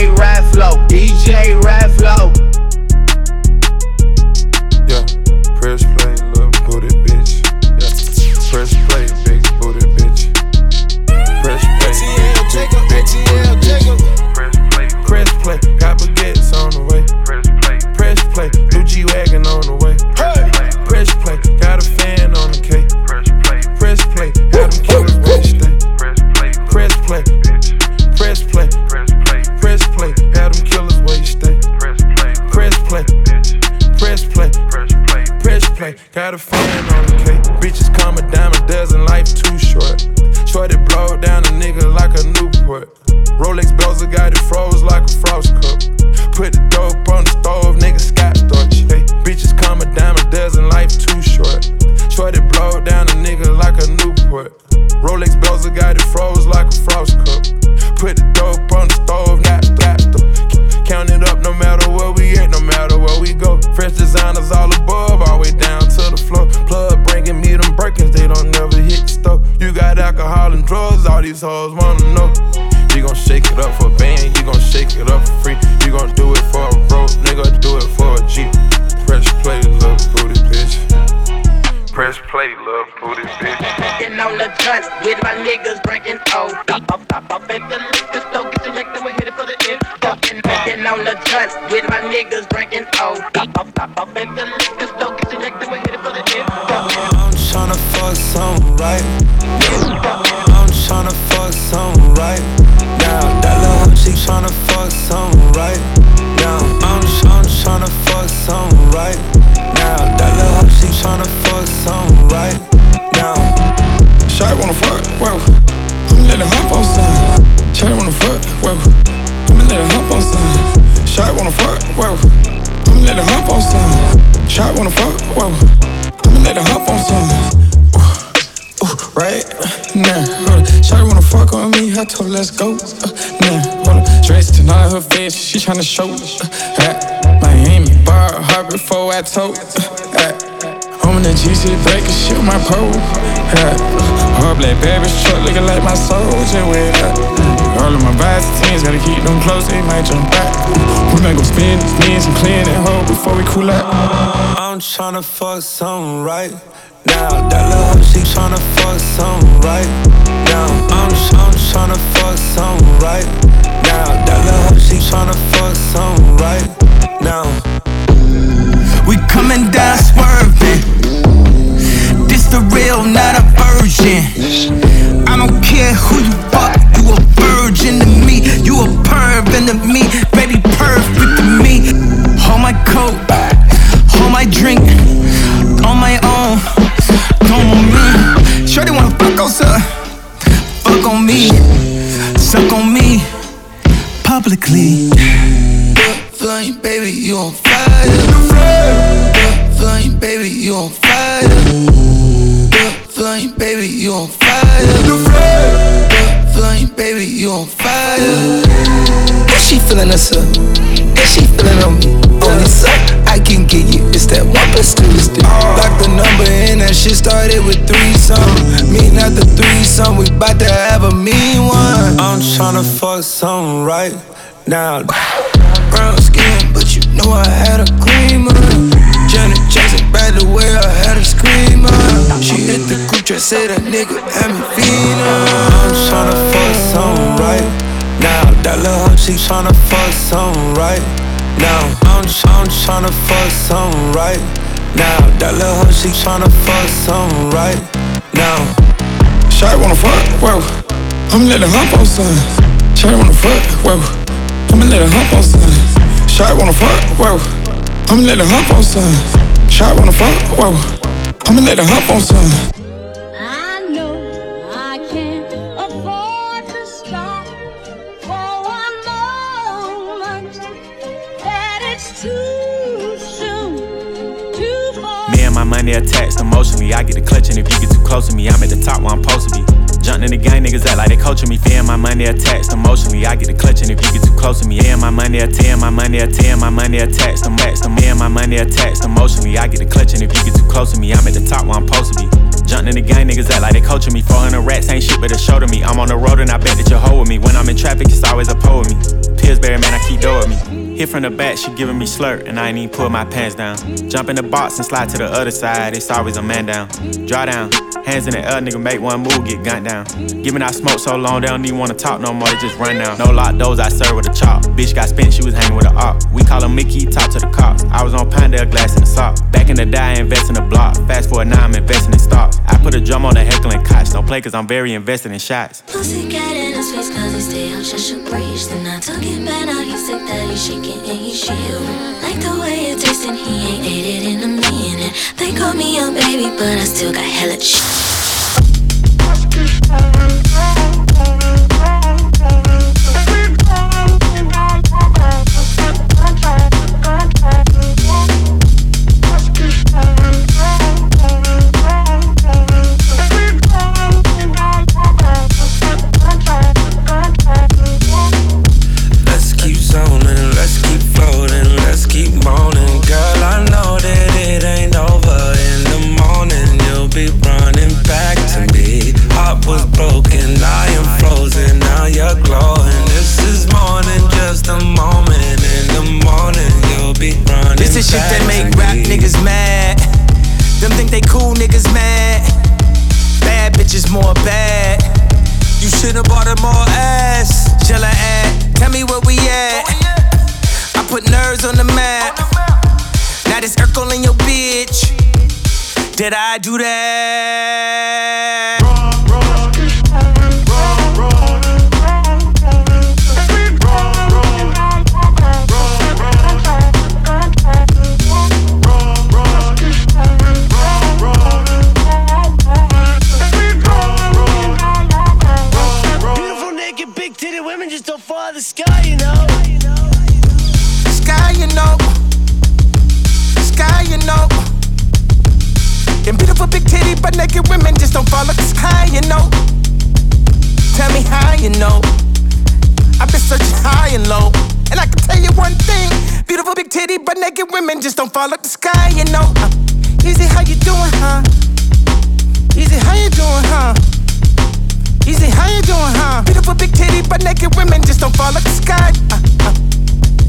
DJ Raflo, DJ Raflo. the show. At Miami, bar hard before I told. At I'm in the GC back and shoot my pole. At hard black baby's truck looking like my soldier with her. All of my vibes teams gotta keep them close, they might jump back. We might go spin these knees and clean that hole before we cool out. I'm tryna fuck something right down. That little hoe, she tryna fuck something right now. I'm, I'm tryna fuck something right now. That little hoe, she tryna fuck something right now. We coming down swerving. This the real, not a virgin. I don't care who you fuck, you a virgin to me. You a perv to me. Now Brown skin, but you know I had a creamer. Janet Jackson, by the way, I had a screamer. She hit the group chat, say a nigga had me feeling. I'm tryna fuck something right now. That little hoe, she tryna fuck something right now. I'm, I'm tryna fuck something right now. That little hoe, she tryna fuck something right now. Shawty wanna fuck, whoa. I'm letting her on something. Shawty wanna fuck, whoa. I'ma let her hump on son. Shot wanna fuck, whoa. I'ma let her hump on son. Shot wanna fuck, whoa. I'ma let her hump on son. Me and my money attached emotionally. I get the clutch, and if you get too close to me, I'm at the top where I'm supposed to be. Jumping in the gang, niggas act like they coaching me. Fearing my money attached emotionally. I get the clutch, and if you get too close to me, and my money attached, my money attached, my money attached, the max, the man, my money attached emotionally. I get the clutch, and if you get too close to me, I'm at the top where I'm supposed to be. Jumping in the gang, niggas act like they coaching me. 400 rats ain't shit, but a show to me. I'm on the road and I bet that you're hoeing me. When I'm in traffic, it's always a pole with me. Pillsbury, man, I keep doing me. Hit from the back, she giving me slurp, and I ain't even pull my pants down. Jump in the box and slide to the other side, it's always a man down. Draw down, hands in the air, nigga, make one move, get gunned down. Giving out smoke so long, they don't even wanna talk no more, they just run down. No lock doors, I serve with a chop. Bitch got spent, she was hanging with a op. We call her Mickey, talk to the cops. I was on Pinedale, glass in the sock. Back in the day, I invest in the block. Fast forward now, I'm investing in stocks. I put a drum on the heckling cots. Don't play cause I'm very invested in shots. Pussy cat in his face cause he stay out, shut your breach. Then I took it back, now he sick that he shaking and he shield. Like the way it tastes and he ain't ate it in a minute. They call me a baby, but I still got hella shit. Let's you know. I've been searching high and low. And I can tell you one thing. Beautiful big titty but naked women just don't fall like the sky, you know. Uh, easy, how you doing, huh? Easy, how you doing, huh? Easy, how you doing, huh? Beautiful big titty but naked women just don't fall like the sky. Uh, uh.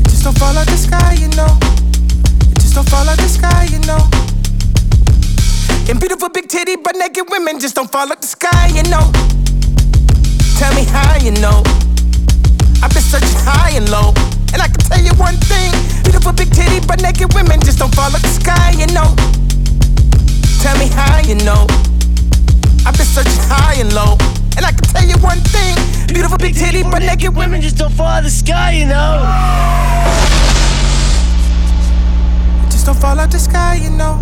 Just don't fall out the sky, you know. Just don't fall out the sky, you know. And beautiful big titty but naked women just don't fall out the sky, you know. Tell me how you know. I've been searching high and low. And I can tell you one thing. Beautiful big titty but naked women just don't fall out the sky, you know. Tell me how you know. I've been searching high and low. And I can tell you one thing. Beautiful big titty but naked women just don't fall out the sky, you know. just don't fall out the sky, you know.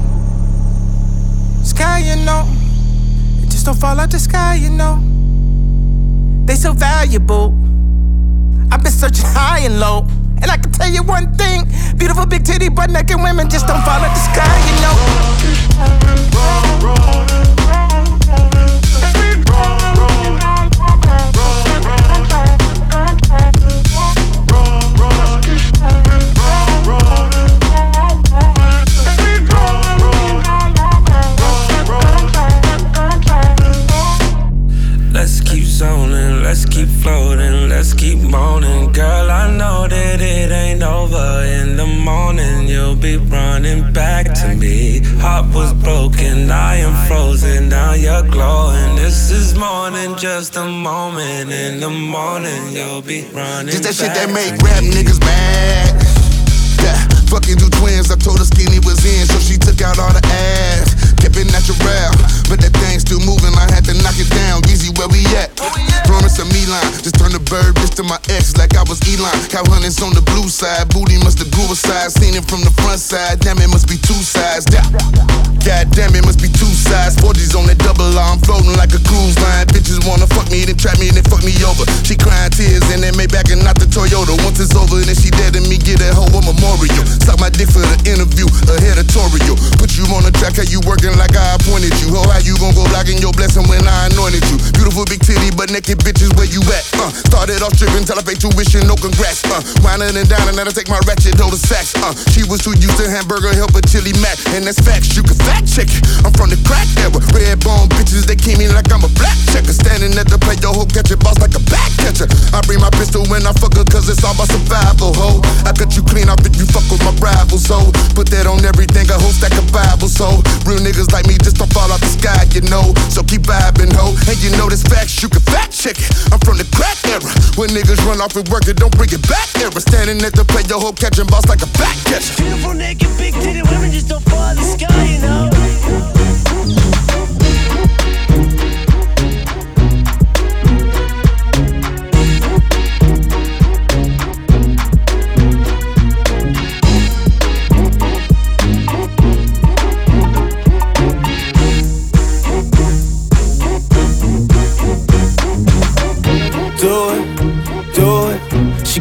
Sky, you know. It just don't fall out the sky, you know. They so valuable. I've been searching high and low. And I can tell you one thing beautiful big titty butt naked women just don't fall out the sky, you know. Zoning, let's keep floating, let's keep moaning. Girl, I know that it ain't over. In the morning, you'll be running back to me. Heart was broken, I am frozen, now you're glowing. This is more than just a moment. In the morning, you'll be running Just that shit that make rap niggas mad. Yeah, fucking two twins. I told her skinny was in, so she took out all the ass. Kept it natural, but that thing still moving. I had to knock it down. Easy, where we at? Promise a me line. Just turn the bird bitch to my ex like I was Elon. Cow hunters on the blue side. Booty must have grew a size. Seen it from the front side. Damn, it must be two sides. God damn, it must be two sides. 40s on that double. I'm floating like a cruise line. Bitches wanna fuck me, then trap me, then fuck me over. She crying tears and then made back and not the Toyota. Once it's over, then she dead and me get that hoe a memorial. Suck my dick for the interview, Ahead a editorial. Put you on the track, how you working like I appointed you. Oh, how you gon' go blocking your blessing when I anointed you? Beautiful big titty but naked bitches, where you at? Uh, started off tripping till I tuition, no congrats. Uh, whining and dining, and I take my ratchet to the sacks. Uh, she was too used to hamburger helper chili mac, and that's facts. You can fact check it. I'm from the crack era, red bone bitches, they came in like I'm a black checker. Standing at the plate, yo, hook catch it, boss like a back catcher. I bring my pistol when I fuck her, cause it's all about survival, ho. I cut you clean off if you fuck with my rivals, ho. put that on everything, a whole stack of Bible, so real niggas like me just don't fall out the sky, you know. So keep vibing, ho, and you know this facts, you can fact check it. I'm from the crack era, when niggas run off and work it, don't bring it back era. Standing at the plate, yo, hook catching boss like a back catcher. Beautiful naked, big titted women just don't fall the sky, you know.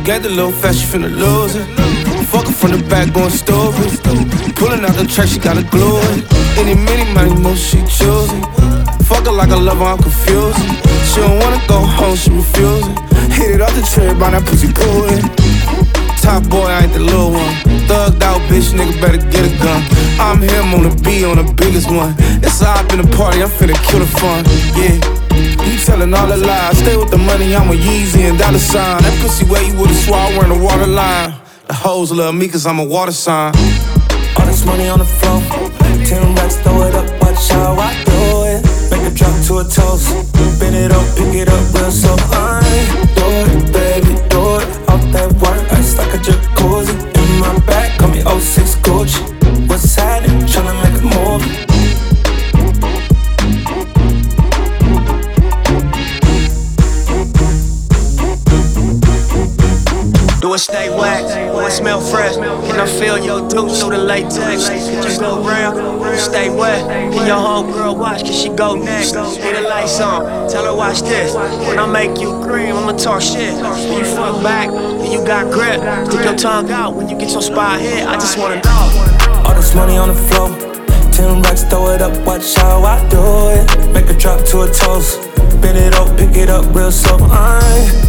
The little fast, she finna lose it. Fuck from the back, going stupid. Pulling out the track, she gotta glue it. Any, many, money, most she choosing. Fuck her like I love her, I'm confused. She don't wanna go home, she refusing. Hit it off the trip, by that pussy pulling. Top boy, I ain't the little one. Thugged out, bitch, nigga better get a gun. I'm him on the B on the biggest one. It's all in the party, I'm finna kill the fun. Yeah. You telling all the lies. Stay with the money, I'm a Yeezy and dollar sign. That pussy where you would've swore wearing a water line. The hoes love me cause I'm a water sign. All this money on the floor. Ten racks, throw it up, watch how I do it. Make it drop to a toast. Bend it up, pick it up real slow. I do it, baby, do it. Off that work, ice like a jacuzzi. In my back, call me 06 Do stay whack? It smell fresh? Can I feel your deuce through the latex? Can you go round? Stay wet? Can your homegirl watch? Can she go next? Leave the lights on. Tell her watch this. When I make you cream, I'ma talk shit. When you fuck back, then you got grip. Stick your tongue out when you get your spot hit. I just wanna know. All this money on the floor. Ten racks, throw it up, watch how I do it. Make a drop to a toast. Bend it up, pick it up real slow. I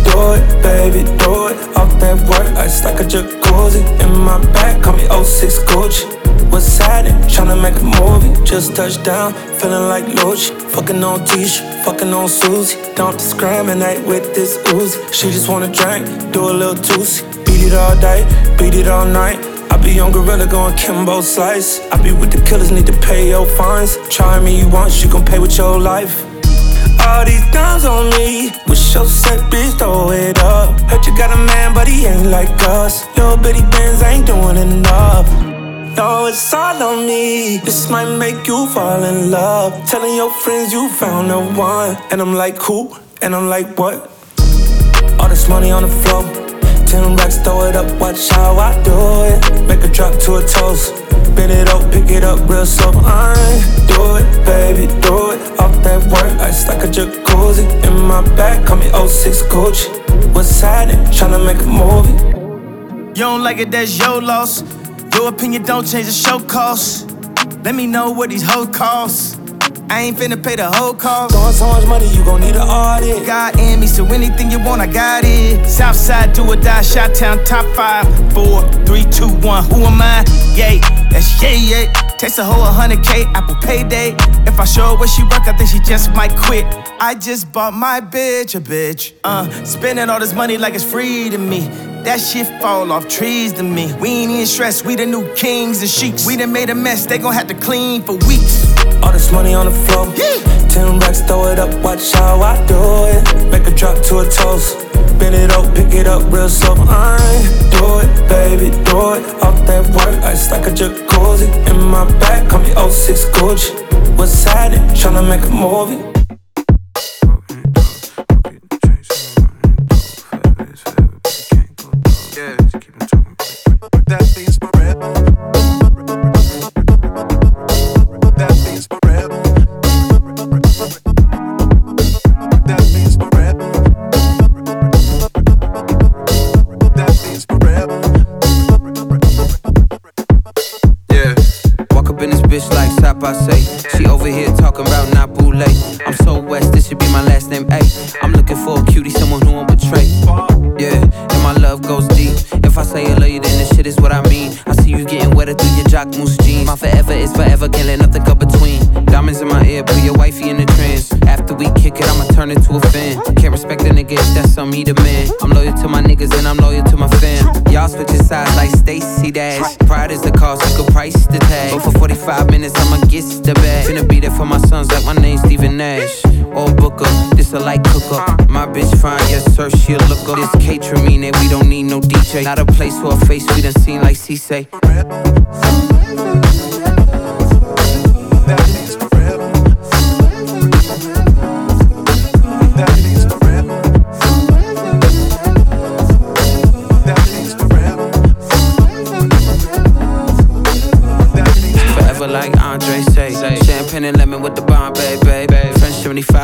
do it, baby, do it. Off that work, ice like a jacuzzi. In my back, call me 06 Gucci. What's happening? Tryna make a movie. Just touched down, feeling like Lucci. Fucking on Tisha, fucking on Susie. Don't discriminate with this Uzi. She just wanna drink, do a little tootsie. Beat it all day, beat it all night. I be on Gorilla going Kimbo Slice. I be with the killers, need to pay your fines. Try me once, you gon' pay with your life. All these dimes on me, wish your set bitch throw it up. Heard you got a man, but he ain't like us. Little bitty bands ain't doing enough. No, it's all on me. This might make you fall in love. Telling your friends you found the one. And I'm like, who? And I'm like, what? All this money on the floor. Ten racks, throw it up, watch how I do it. Make a drop to a toast. Bend it up, pick it up real slow. I 06 Gucci. What's happening? Tryna make a movie. You don't like it, that's your loss. Your opinion don't change the show cost. Let me know what these hoes cost. I ain't finna pay the whole cost. Throwing so much money, you gon' need an audit. God in me, so anything you want, I got it. Southside, do or die, Shot Town, top five, four, three, two, one. Who am I? Yay, that's yay, yay. Takes a whole 100k, Apple payday. If I show her where she work, I think she just might quit. I just bought my bitch a bitch. Uh, spending all this money like it's free to me. That shit fall off trees to me. We ain't even stressed, we the new kings and sheiks. We done made a mess, they gon' have to clean for weeks. All this money on the floor. Yeah. Ten racks, throw it up, watch how I do it. Make a drop to a toast. Bend it up, pick it up real slow. I do it, baby, do it. Off that work, ice like a jacuzzi. In my back, call me 06 Gucci. What's happening? Tryna make a movie. Like Sapa say. She over here talking about Napule. I'm so west, this should be my last name. A. I'm looking for a cutie, someone who won't betray. Yeah, and my love goes deep. If I say I love you, then this shit is what I mean. I see you getting wetter through your jock moose jeans. My forever is forever, can't let nothing come between. Diamonds in my ear, put your wifey in the trance. After we kick it, I'ma turn it to a fan. Can't respect a nigga if that's something he demand. I'm loyal to my niggas and I'm loyal to my fam. Y'all switching sides like Stacy Dash. Pride is the cost, you could price the tag. But for 45 minutes, I'ma get the bag. Finna be there for my Suns like my name's Steven Nash. Or Booker, this a light cooker. My bitch fine, yes sir, she a looker. This catering mean that we don't need no DJ. Not a place for a face we done seen like C say.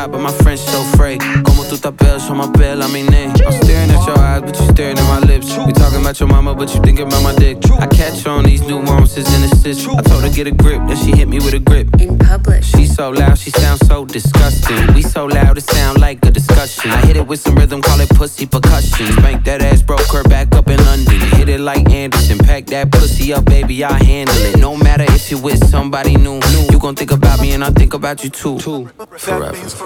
But my French so free. Como tu show my bill, I mean. I'm staring at your eyes, but you're staring at. We talking about your mama, but you thinking about my dick. I catch on these nuances and assists. I told her get a grip, then she hit me with a grip. In public. She so loud, she sounds so disgusting. We so loud, it sound like a discussion. I hit it with some rhythm, call it pussy percussion. Spank that ass, broke her back up in London. Hit it like Anderson, pack that pussy up, baby, I handle it. No matter if you with somebody new, you gon' think about me and I think about you too. Forever. If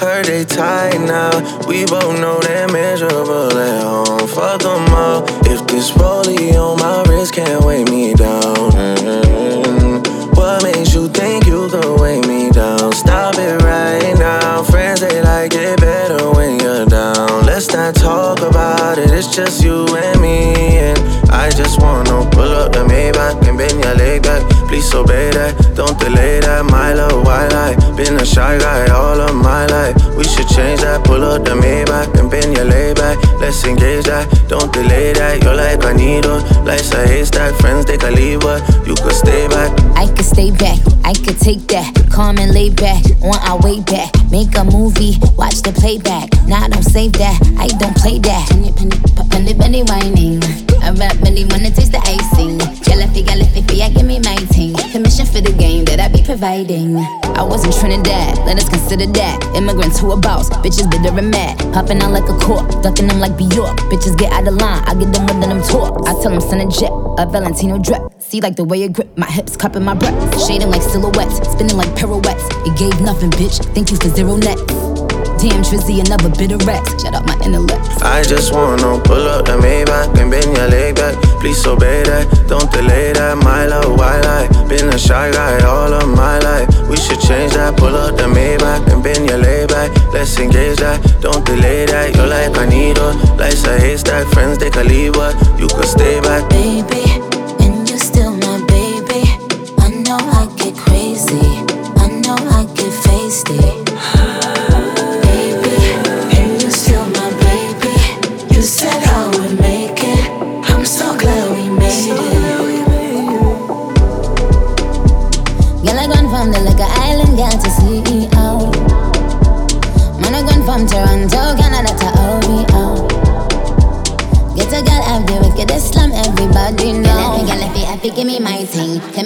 Heard they tight now. We both know they're miserable at home. Fuck them all. If this rollie on my wrist can't weigh me down, mm, what makes you think you could weigh me down? Stop it right now. Friends they like it better when you're down. Let's not talk about it. It's just you and me and I just wanna pull up the Maybach and bend your leg back. Please obey that, don't delay that. My love, why lie? Been a shy guy all of my life. We should change that. Pull up the Maybach and bend your leg back. Let's engage that, don't delay that. You're like a needle, life's a haystack. Friends they can leave, but you could stay back. I could stay back, I could take that. Calm and lay back, on our way back. Make a movie, watch the playback. Nah, don't save that, I don't play that. Penny, penny, penny, penny whining. I rap really wanna taste the icing. Jalafi, galafi, I give me my ting. Permission for the game that I be providing. I was in Trinidad, let us consider that. Immigrants who a boss, bitches bitter and mad. Popping out like a cork, ducking them like Bjork. Bitches get out of line, I get them with them talks. I tell them send a jet, a Valentino drip. See like the way you grip, my hips cupping my breath. Shading like silhouettes, spinning like pirouettes. It gave nothing, bitch. Thank you for zero net. Damn, Trizzy, another bit of Rex. Shut up my intellect. I just wanna pull up the Maybach and bend your leg back. Please obey that, don't delay that. My love, why lie? Been a shy guy all of my life. We should change that. Pull up the Maybach and bend your leg back. Let's engage that, don't delay that. You're like a needle, life's a haystack. Friends they can leave, but you could stay back. Baby,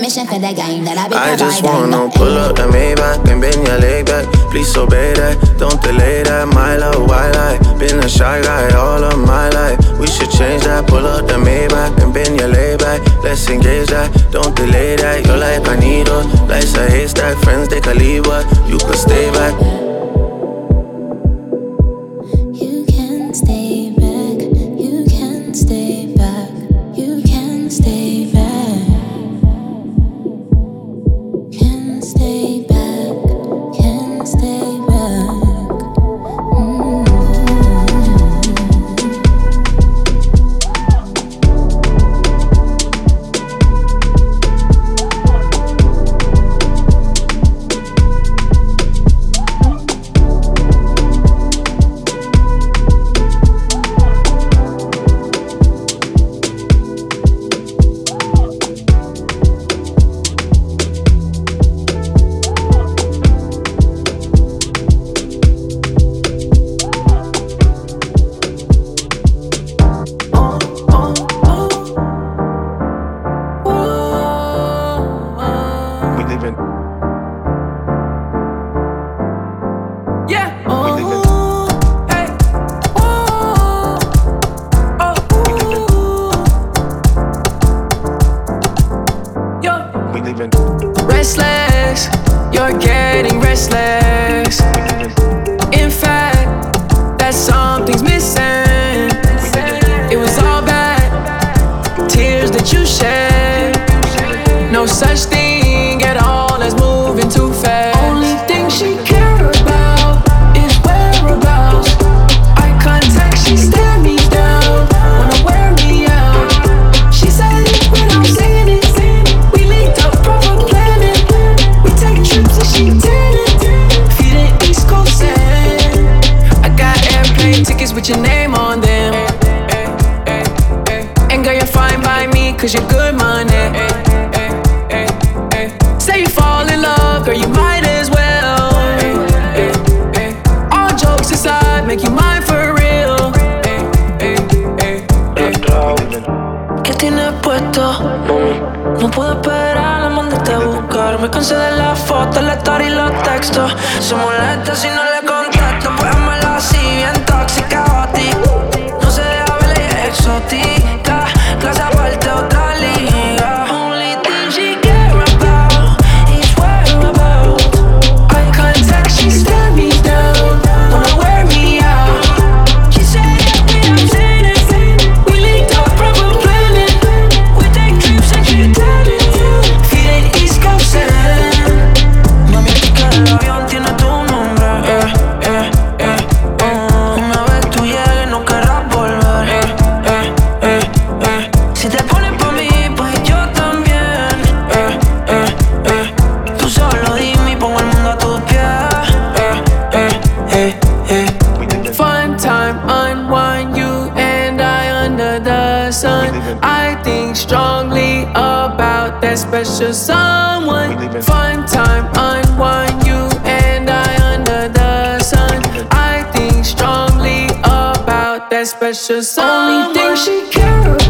permission for that game that I be I just wanna pull up the Maybach and bend your leg back. Please obey that, don't delay that. My love, why lie? Been a shy guy all of my life. We should change that. Pull up the Maybach and bend your leg back. Let's engage that, don't delay that. Your life I need needle, life's a haystack. Friends they can leave, but you could stay back. girl, you might as well. All jokes aside, make you mine for real. ¿Qué tienes puesto. No puedo esperar, la mandaste a buscar. Me cansé de la foto, la story y los textos. Se molesta si no le precious someone. Fun time, unwind you and I under the sun. I think strongly about that special someone. Only thing she cares.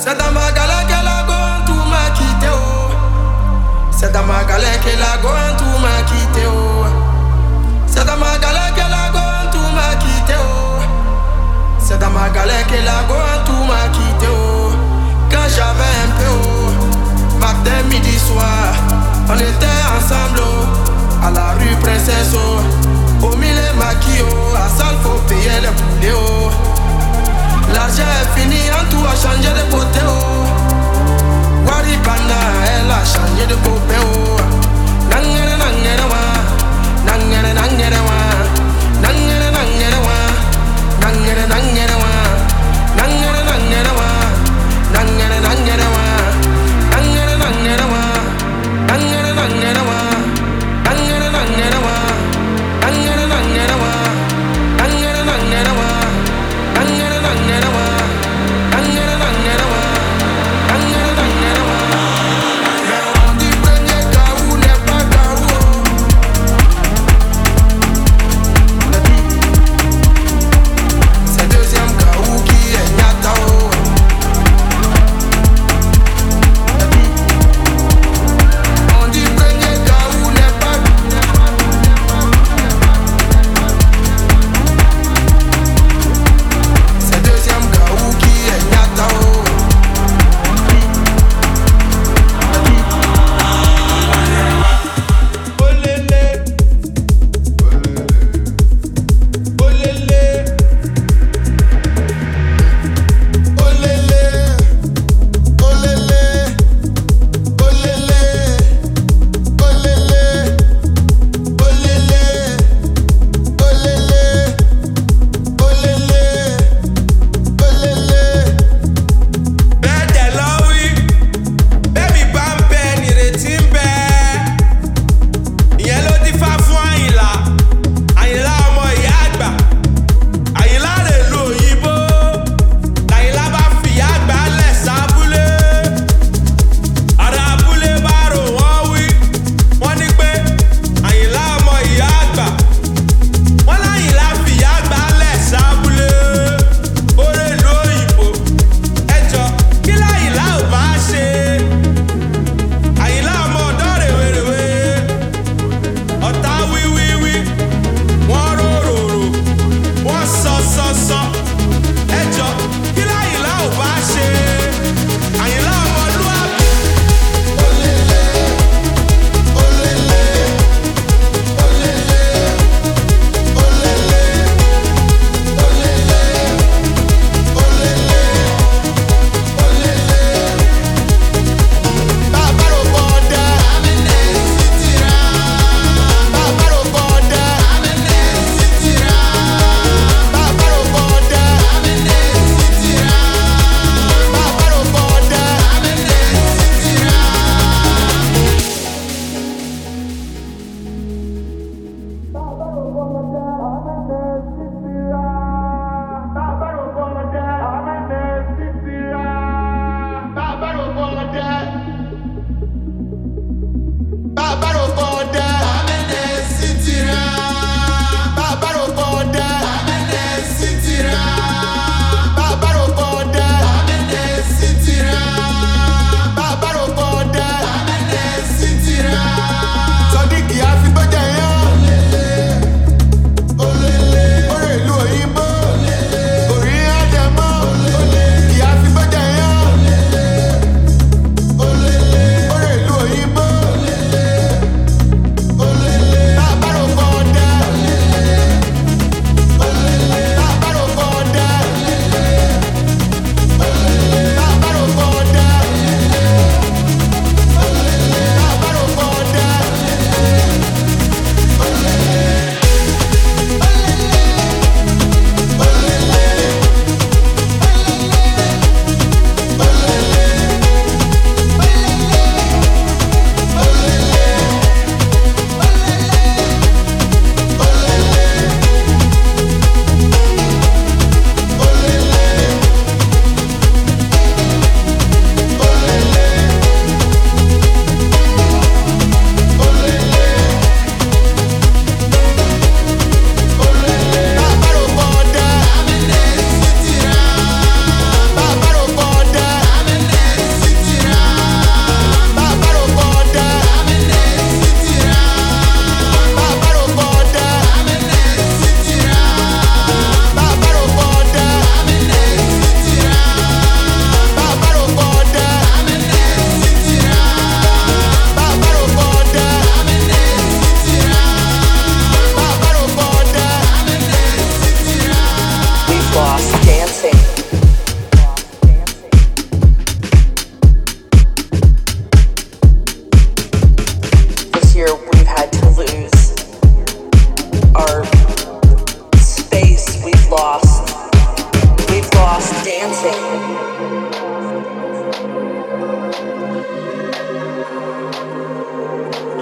C'est dans ma galère qu'elle a gone, tout m'a quitté, oh. C'est dans ma galère qu'elle a gone, tout m'a quitté, oh. C'est dans ma galère qu'elle a gone, tout m'a quitté, oh. C'est dans ma galère qu'elle a gone, tout m'a quitté, oh. Quand j'avais un peu, oh. Matin, midi, soir, on était ensemble, oh. À la rue Princesse, oh. Au milieu maquis, oh. À salle, faut payer les poulets, oh. L'argent est fini, en tout a changé de côté, oh. Wari Banda, elle a changé de côté, oh.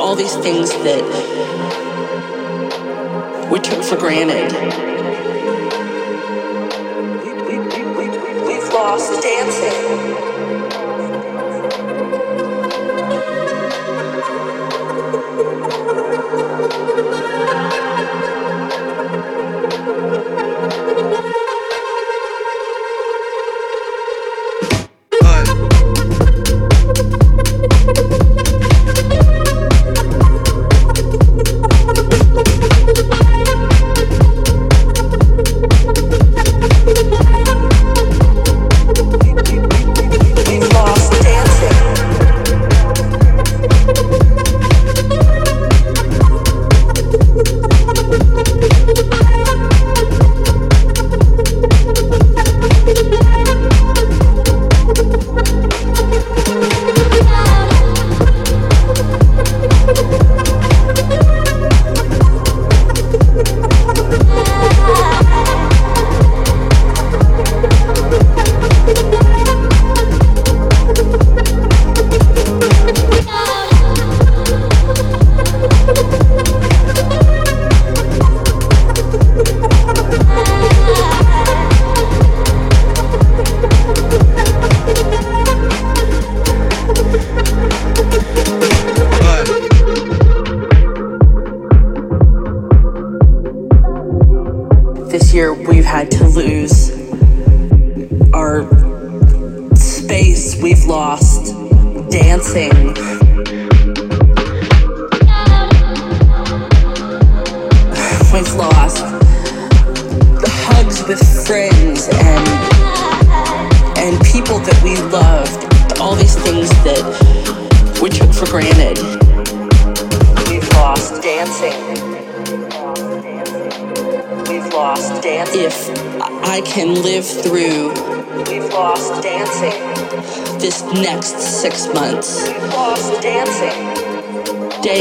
All these things that we took for granted. We've lost dancing.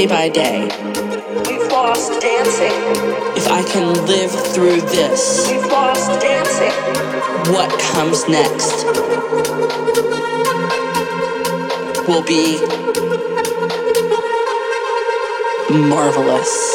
Day by day, we've lost dancing. If I can live through this, we've lost dancing. What comes next will be marvelous.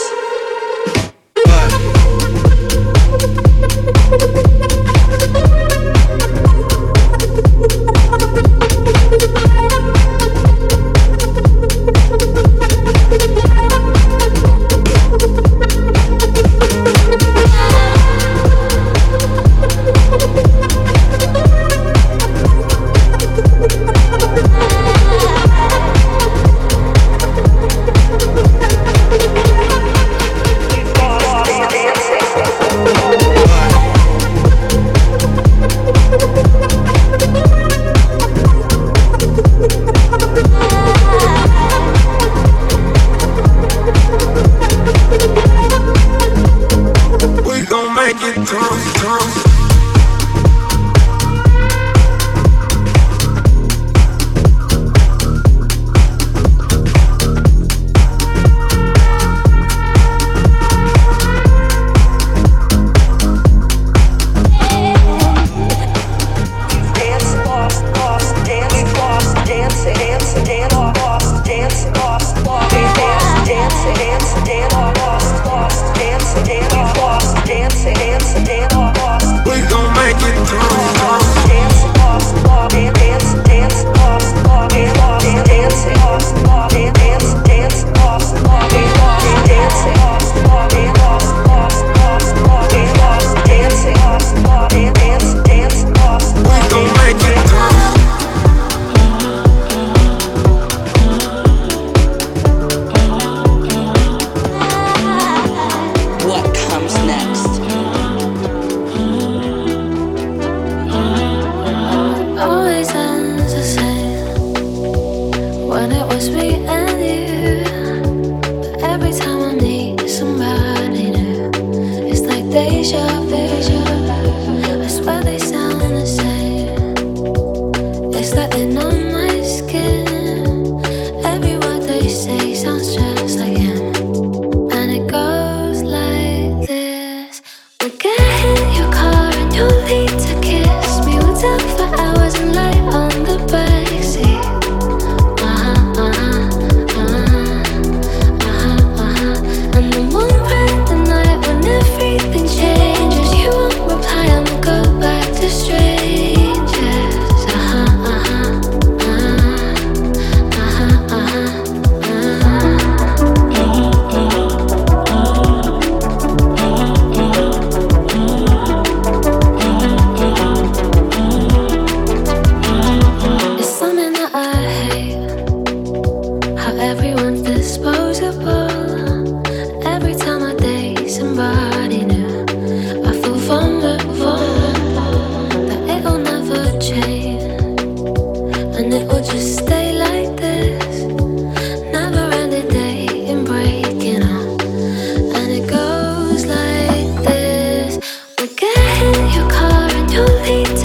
Did